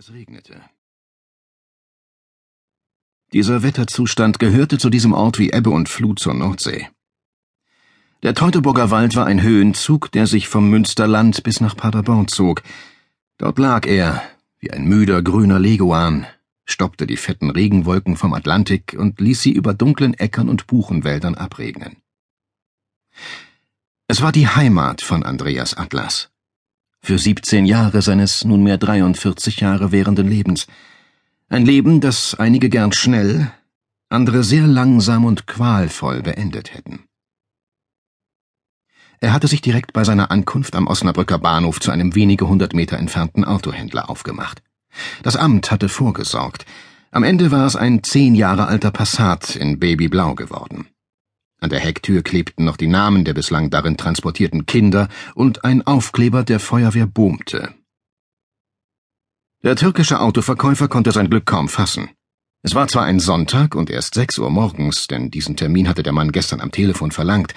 Es regnete. Dieser Wetterzustand gehörte zu diesem Ort wie Ebbe und Flut zur Nordsee. Der Teutoburger Wald war ein Höhenzug, der sich vom Münsterland bis nach Paderborn zog. Dort lag er, wie ein müder grüner Leguan, stoppte die fetten Regenwolken vom Atlantik und ließ sie über dunklen Äckern und Buchenwäldern abregnen. Es war die Heimat von Andreas Atlas. Für siebzehn Jahre seines nunmehr 43 Jahre währenden Lebens. Ein Leben, das einige gern schnell, andere sehr langsam und qualvoll beendet hätten. Er hatte sich direkt bei seiner Ankunft am Osnabrücker Bahnhof zu einem wenige hundert Meter entfernten Autohändler aufgemacht. Das Amt hatte vorgesorgt. Am Ende war es ein zehn Jahre alter Passat in Babyblau geworden. An der Hecktür klebten noch die Namen der bislang darin transportierten Kinder und ein Aufkleber der Feuerwehr boomte. Der türkische Autoverkäufer konnte sein Glück kaum fassen. Es war zwar ein Sonntag und erst sechs Uhr morgens, denn diesen Termin hatte der Mann gestern am Telefon verlangt,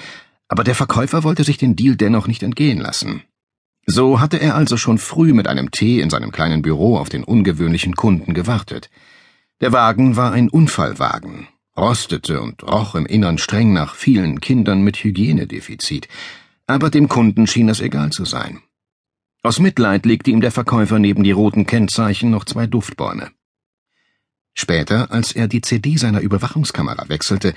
aber der Verkäufer wollte sich den Deal dennoch nicht entgehen lassen. So hatte er also schon früh mit einem Tee in seinem kleinen Büro auf den ungewöhnlichen Kunden gewartet. Der Wagen war ein Unfallwagen, rostete und roch im Innern streng nach vielen Kindern mit Hygienedefizit, aber dem Kunden schien es egal zu sein. Aus Mitleid legte ihm der Verkäufer neben die roten Kennzeichen noch zwei Duftbäume. Später, als er die CD seiner Überwachungskamera wechselte,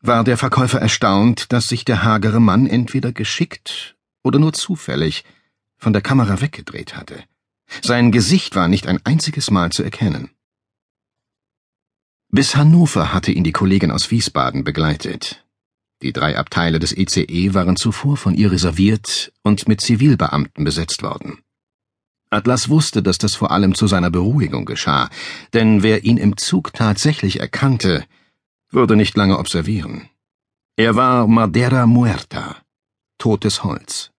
war der Verkäufer erstaunt, dass sich der hagere Mann entweder geschickt oder nur zufällig von der Kamera weggedreht hatte. Sein Gesicht war nicht ein einziges Mal zu erkennen. Bis Hannover hatte ihn die Kollegin aus Wiesbaden begleitet. Die drei Abteile des ECE e waren zuvor von ihr reserviert und mit Zivilbeamten besetzt worden. Atlas wusste, dass das vor allem zu seiner Beruhigung geschah, denn wer ihn im Zug tatsächlich erkannte, würde nicht lange observieren. Er war Madera Muerta, totes Holz.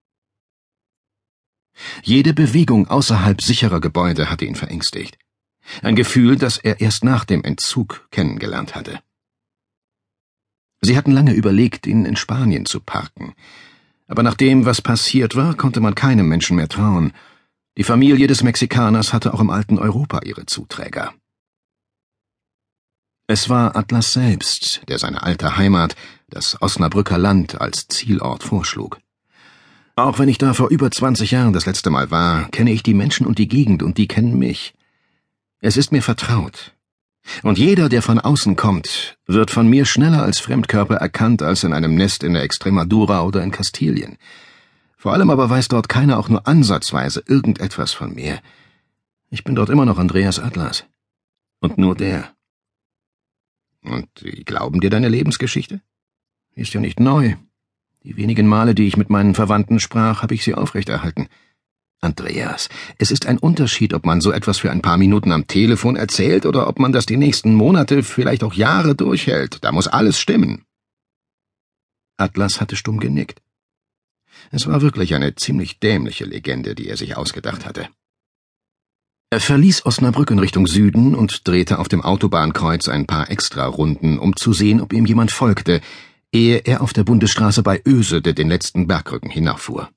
Jede Bewegung außerhalb sicherer Gebäude hatte ihn verängstigt. Ein Gefühl, das er erst nach dem Entzug kennengelernt hatte. Sie hatten lange überlegt, ihn in Spanien zu parken. Aber nach dem, was passiert war, konnte man keinem Menschen mehr trauen. Die Familie des Mexikaners hatte auch im alten Europa ihre Zuträger. Es war Atlas selbst, der seine alte Heimat, das Osnabrücker Land, als Zielort vorschlug. Auch wenn ich da vor über 20 Jahren das letzte Mal war, kenne ich die Menschen und die Gegend und die kennen mich. Es ist mir vertraut. Und jeder, der von außen kommt, wird von mir schneller als Fremdkörper erkannt als in einem Nest in der Extremadura oder in Kastilien. Vor allem aber weiß dort keiner auch nur ansatzweise irgendetwas von mir. Ich bin dort immer noch Andreas Atlas. Und nur der. Und wie glauben dir deine Lebensgeschichte? Ist ja nicht neu. Die wenigen Male, die ich mit meinen Verwandten sprach, habe ich sie aufrechterhalten. Andreas, es ist ein Unterschied, ob man so etwas für ein paar Minuten am Telefon erzählt oder ob man das die nächsten Monate, vielleicht auch Jahre durchhält. Da muss alles stimmen. Atlas hatte stumm genickt. Es war wirklich eine ziemlich dämliche Legende, die er sich ausgedacht hatte. Er verließ Osnabrück in Richtung Süden und drehte auf dem Autobahnkreuz ein paar Extrarunden, um zu sehen, ob ihm jemand folgte, ehe er auf der Bundesstraße bei Ösede den letzten Bergrücken hinauffuhr.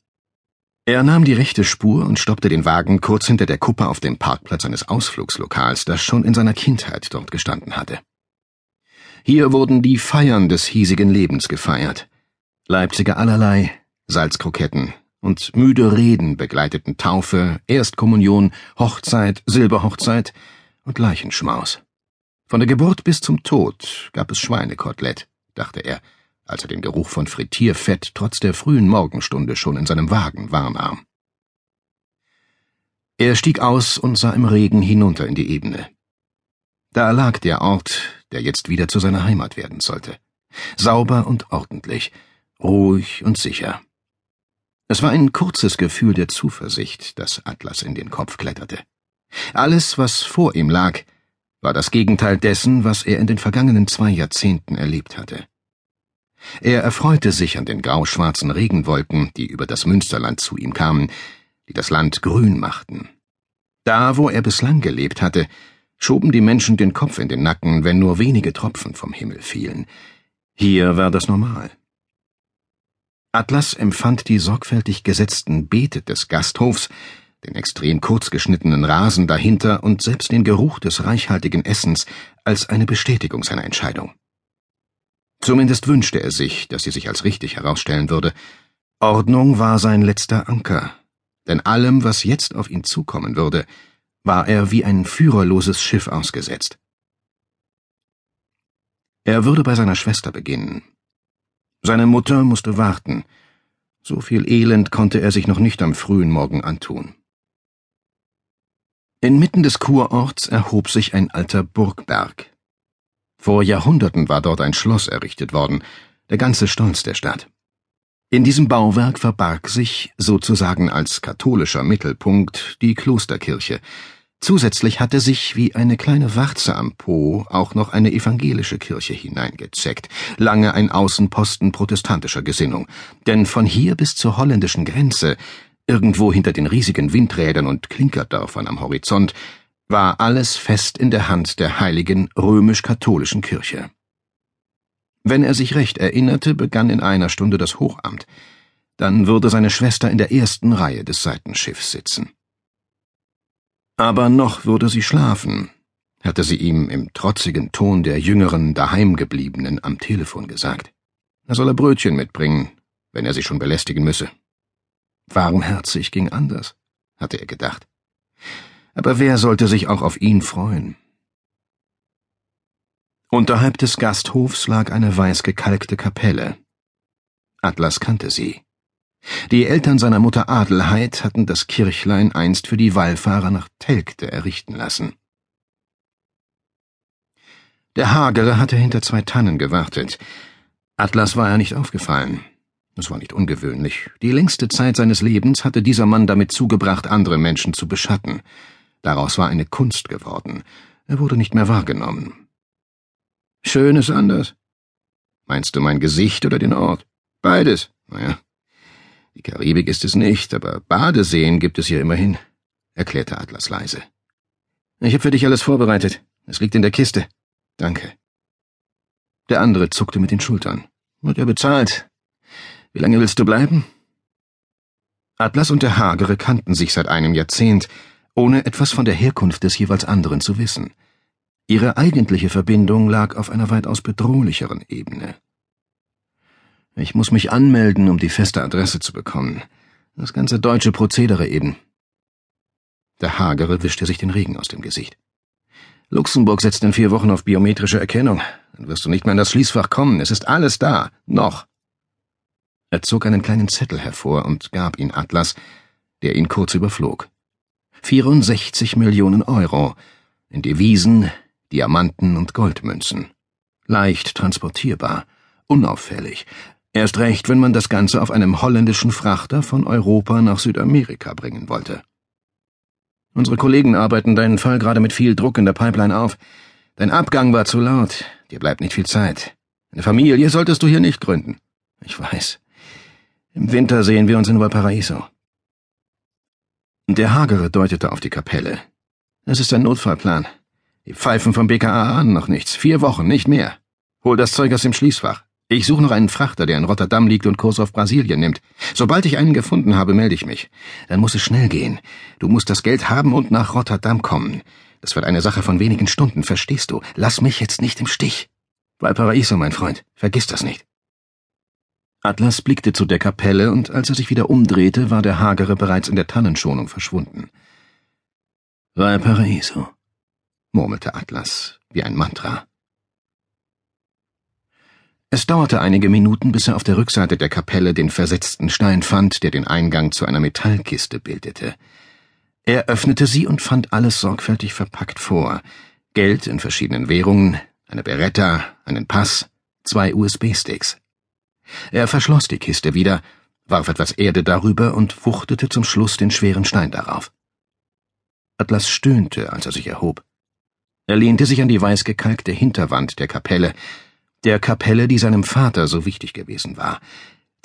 Er nahm die rechte Spur und stoppte den Wagen kurz hinter der Kuppe auf dem Parkplatz eines Ausflugslokals, das schon in seiner Kindheit dort gestanden hatte. Hier wurden die Feiern des hiesigen Lebens gefeiert. Leipziger allerlei, Salzkroketten, und müde Reden begleiteten Taufe, Erstkommunion, Hochzeit, Silberhochzeit und Leichenschmaus. Von der Geburt bis zum Tod gab es Schweinekotelett, dachte er, als er den Geruch von Frittierfett trotz der frühen Morgenstunde schon in seinem Wagen wahrnahm. Er stieg aus und sah im Regen hinunter in die Ebene. Da lag der Ort, der jetzt wieder zu seiner Heimat werden sollte. Sauber und ordentlich, ruhig und sicher. Es war ein kurzes Gefühl der Zuversicht, das Atlas in den Kopf kletterte. Alles, was vor ihm lag, war das Gegenteil dessen, was er in den vergangenen zwei Jahrzehnten erlebt hatte. Er erfreute sich an den grauschwarzen Regenwolken, die über das Münsterland zu ihm kamen, die das Land grün machten. Da, wo er bislang gelebt hatte, schoben die Menschen den Kopf in den Nacken, wenn nur wenige Tropfen vom Himmel fielen. Hier war das normal. Atlas empfand die sorgfältig gesetzten Beete des Gasthofs, den extrem kurzgeschnittenen Rasen dahinter und selbst den Geruch des reichhaltigen Essens als eine Bestätigung seiner Entscheidung. Zumindest wünschte er sich, dass sie sich als richtig herausstellen würde. Ordnung war sein letzter Anker, denn allem, was jetzt auf ihn zukommen würde, war er wie ein führerloses Schiff ausgesetzt. Er würde bei seiner Schwester beginnen. Seine Mutter musste warten. So viel Elend konnte er sich noch nicht am frühen Morgen antun. Inmitten des Kurorts erhob sich ein alter Burgberg. Vor Jahrhunderten war dort ein Schloss errichtet worden, der ganze Stolz der Stadt. In diesem Bauwerk verbarg sich, sozusagen als katholischer Mittelpunkt, die Klosterkirche. Zusätzlich hatte sich wie eine kleine Warze am Po auch noch eine evangelische Kirche hineingezeckt, lange ein Außenposten protestantischer Gesinnung. Denn von hier bis zur holländischen Grenze Irgendwo hinter den riesigen Windrädern und Klinkerdörfern am Horizont war alles fest in der Hand der heiligen römisch-katholischen Kirche. Wenn er sich recht erinnerte, begann in einer Stunde das Hochamt. Dann würde seine Schwester in der ersten Reihe des Seitenschiffs sitzen. Aber noch würde sie schlafen, hatte sie ihm im trotzigen Ton der jüngeren Daheimgebliebenen am Telefon gesagt. Er solle Brötchen mitbringen, wenn er sie schon belästigen müsse. Warmherzig ging anders, hatte er gedacht. Aber wer sollte sich auch auf ihn freuen? Unterhalb des Gasthofs lag eine weiß gekalkte Kapelle. Atlas kannte sie. Die Eltern seiner Mutter Adelheid hatten das Kirchlein einst für die Wallfahrer nach Telgte errichten lassen. Der Hagere hatte hinter zwei Tannen gewartet. Atlas war er nicht aufgefallen. Es war nicht ungewöhnlich. Die längste Zeit seines Lebens hatte dieser Mann damit zugebracht, andere Menschen zu beschatten. Daraus war eine Kunst geworden. Er wurde nicht mehr wahrgenommen. Schön ist anders. Meinst du mein Gesicht oder den Ort? Beides. Naja, die Karibik ist es nicht, aber Badeseen gibt es hier immerhin, erklärte Atlas leise. Ich habe für dich alles vorbereitet. Es liegt in der Kiste. Danke. Der andere zuckte mit den Schultern. Wird er bezahlt. Wie lange willst du bleiben? Atlas und der Hagere kannten sich seit einem Jahrzehnt, ohne etwas von der Herkunft des jeweils anderen zu wissen. Ihre eigentliche Verbindung lag auf einer weitaus bedrohlicheren Ebene. Ich muss mich anmelden, um die feste Adresse zu bekommen. Das ganze deutsche Prozedere eben. Der Hagere wischte sich den Regen aus dem Gesicht. Luxemburg setzt in vier Wochen auf biometrische Erkennung. Dann wirst du nicht mehr in das Schließfach kommen. Es ist alles da. Noch. Er zog einen kleinen Zettel hervor und gab ihn Atlas, der ihn kurz überflog. 64 Millionen Euro in Devisen, Diamanten und Goldmünzen. Leicht transportierbar, unauffällig. Erst recht, wenn man das Ganze auf einem holländischen Frachter von Europa nach Südamerika bringen wollte. Unsere Kollegen arbeiten deinen Fall gerade mit viel Druck in der Pipeline auf. Dein Abgang war zu laut. Dir bleibt nicht viel Zeit. Eine Familie solltest du hier nicht gründen. Ich weiß. Im Winter sehen wir uns in Valparaiso. Der Hagere deutete auf die Kapelle. Es ist ein Notfallplan. Die Pfeifen vom BKA ahnen noch nichts. Vier Wochen, nicht mehr. Hol das Zeug aus dem Schließfach. Ich suche noch einen Frachter, der in Rotterdam liegt und Kurs auf Brasilien nimmt. Sobald ich einen gefunden habe, melde ich mich. Dann muss es schnell gehen. Du musst das Geld haben und nach Rotterdam kommen. Das wird eine Sache von wenigen Stunden, verstehst du? Lass mich jetzt nicht im Stich. Valparaiso, mein Freund. Vergiss das nicht. Atlas blickte zu der Kapelle, und als er sich wieder umdrehte, war der Hagere bereits in der Tannenschonung verschwunden. Valparaiso, murmelte Atlas wie ein Mantra. Es dauerte einige Minuten, bis er auf der Rückseite der Kapelle den versetzten Stein fand, der den Eingang zu einer Metallkiste bildete. Er öffnete sie und fand alles sorgfältig verpackt vor. Geld in verschiedenen Währungen, eine Beretta, einen Pass, zwei USB-Sticks. Er verschloss die Kiste wieder, warf etwas Erde darüber und wuchtete zum Schluss den schweren Stein darauf. Atlas stöhnte, als er sich erhob. Er lehnte sich an die weiß gekalkte Hinterwand der Kapelle, der Kapelle, die seinem Vater so wichtig gewesen war,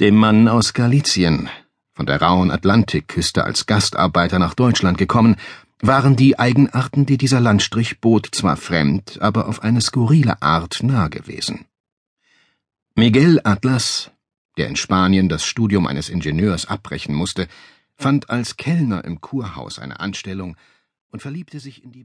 dem Mann aus Galizien, von der rauen Atlantikküste als Gastarbeiter nach Deutschland gekommen, waren die Eigenarten, die dieser Landstrich bot, zwar fremd, aber auf eine skurrile Art nah gewesen. Miguel Atlas, der in Spanien das Studium eines Ingenieurs abbrechen musste, fand als Kellner im Kurhaus eine Anstellung und verliebte sich in die